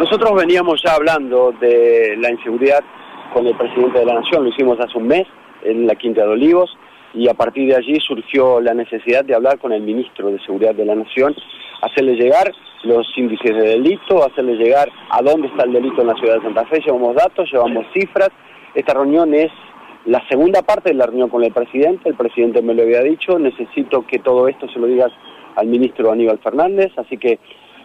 Nosotros veníamos ya hablando de la inseguridad con el presidente de la Nación, lo hicimos hace un mes en la Quinta de Olivos y a partir de allí surgió la necesidad de hablar con el ministro de Seguridad de la Nación, hacerle llegar los índices de delito, hacerle llegar a dónde está el delito en la ciudad de Santa Fe, llevamos datos, llevamos cifras. Esta reunión es la segunda parte de la reunión con el presidente, el presidente me lo había dicho, necesito que todo esto se lo digas al ministro Aníbal Fernández, así que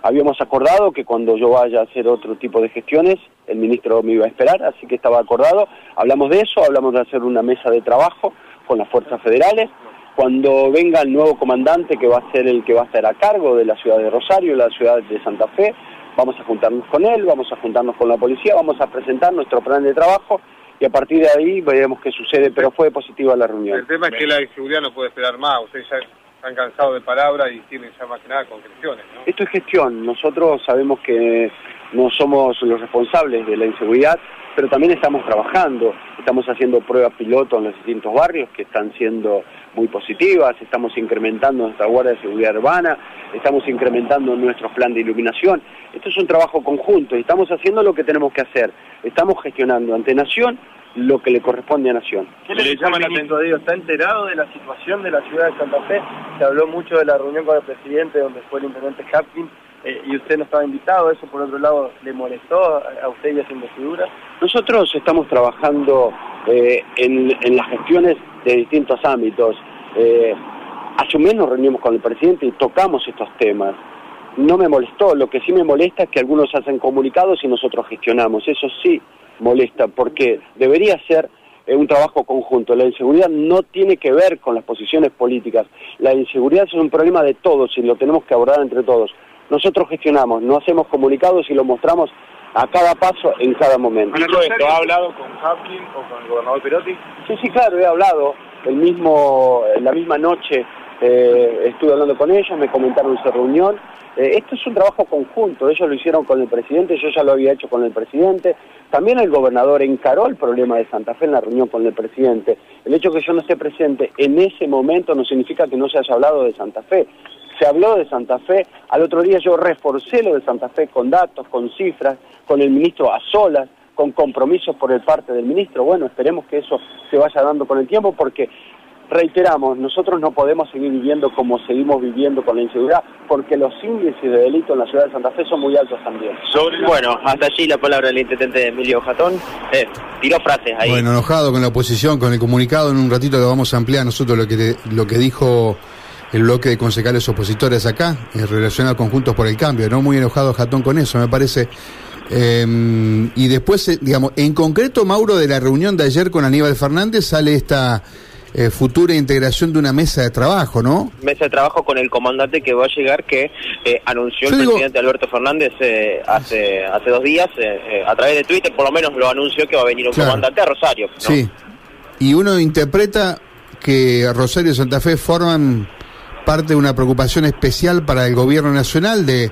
habíamos acordado que cuando yo vaya a hacer otro tipo de gestiones, el ministro me iba a esperar, así que estaba acordado, hablamos de eso, hablamos de hacer una mesa de trabajo con las fuerzas federales, cuando venga el nuevo comandante que va a ser el que va a estar a cargo de la ciudad de Rosario, la ciudad de Santa Fe, vamos a juntarnos con él, vamos a juntarnos con la policía, vamos a presentar nuestro plan de trabajo y a partir de ahí veremos qué sucede, pero fue positiva la reunión. El tema es que la inseguridad no puede esperar más, ustedes ya están cansados de palabras y tienen ya más que nada concreciones. Esto es gestión, nosotros sabemos que no somos los responsables de la inseguridad, pero también estamos trabajando, estamos haciendo pruebas piloto en los distintos barrios que están siendo muy positivas, estamos incrementando nuestra Guardia de Seguridad Urbana, estamos incrementando nuestro plan de iluminación. Esto es un trabajo conjunto y estamos haciendo lo que tenemos que hacer. Estamos gestionando ante Nación lo que le corresponde a Nación. ¿Qué le llama la atención? ¿Está enterado de la situación de la ciudad de Santa Fe? Se habló mucho de la reunión con el presidente donde fue el intendente Hapkin eh, y usted no estaba invitado. ¿Eso por otro lado le molestó a usted y a su investidura? Nosotros estamos trabajando eh, en, en las gestiones de distintos ámbitos. Eh, hace un mes nos reunimos con el presidente y tocamos estos temas. No me molestó, lo que sí me molesta es que algunos hacen comunicados y nosotros gestionamos. Eso sí molesta, porque debería ser eh, un trabajo conjunto. La inseguridad no tiene que ver con las posiciones políticas. La inseguridad es un problema de todos y lo tenemos que abordar entre todos. Nosotros gestionamos, no hacemos comunicados y lo mostramos a cada paso en cada momento. ¿ha hablado con Haplin o con el gobernador Perotti? Sí, sí, claro, he hablado. El mismo, la misma noche eh, estuve hablando con ellos, me comentaron su reunión. Eh, esto es un trabajo conjunto, ellos lo hicieron con el presidente, yo ya lo había hecho con el presidente. También el gobernador encaró el problema de Santa Fe en la reunión con el presidente. El hecho que yo no esté presente en ese momento no significa que no se haya hablado de Santa Fe. Se habló de Santa Fe, al otro día yo reforcé lo de Santa Fe con datos, con cifras, con el ministro a solas, con compromisos por el parte del ministro. Bueno, esperemos que eso se vaya dando con el tiempo porque reiteramos, nosotros no podemos seguir viviendo como seguimos viviendo con la inseguridad, porque los índices de delito en la ciudad de Santa Fe son muy altos también. Bueno, hasta allí la palabra del intendente Emilio Jatón. Eh, tiró frases ahí. Bueno, enojado con la oposición, con el comunicado, en un ratito lo vamos a ampliar nosotros lo que, lo que dijo el bloque de concejales opositores acá, en relación a Conjuntos por el Cambio, ¿no? Muy enojado Jatón con eso, me parece. Em, y después, eh, digamos, en concreto, Mauro, de la reunión de ayer con Aníbal Fernández sale esta eh, futura integración de una mesa de trabajo, ¿no? Mesa de trabajo con el comandante que va a llegar, que eh, anunció el presidente Alberto Fernández hace, hace dos días, a través de Twitter, por lo menos lo anunció que va a venir un comandante a Rosario. Sí. Y uno interpreta que Rosario y Santa Fe forman parte de una preocupación especial para el gobierno nacional de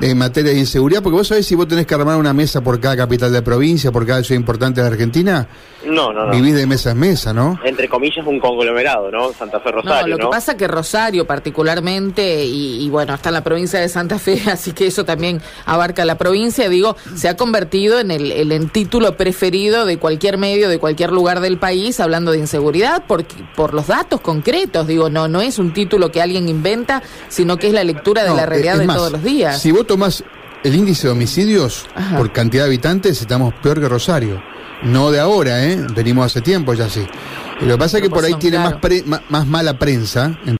en materia de inseguridad? Porque vos sabés si vos tenés que armar una mesa por cada capital de provincia, por cada ciudad importante de Argentina. No, no, no. Vivís de mesa en mesa, ¿no? Entre comillas, un conglomerado, ¿no? Santa Fe Rosario. No, lo que pasa que Rosario, particularmente, y, bueno, está en la provincia de Santa Fe, así que eso también abarca la provincia, digo, se ha convertido en el, el título preferido de cualquier medio, de cualquier lugar del país, hablando de inseguridad, por, por los datos concretos, digo, no, no es un título que alguien inventa, sino que es la lectura de la realidad de todos los días. Si vos tomás el índice de homicidios por cantidad de habitantes, estamos peor que Rosario. No de ahora, ¿eh? Venimos hace tiempo ya así. Lo que pasa es que por ahí tiene más, más, mala prensa.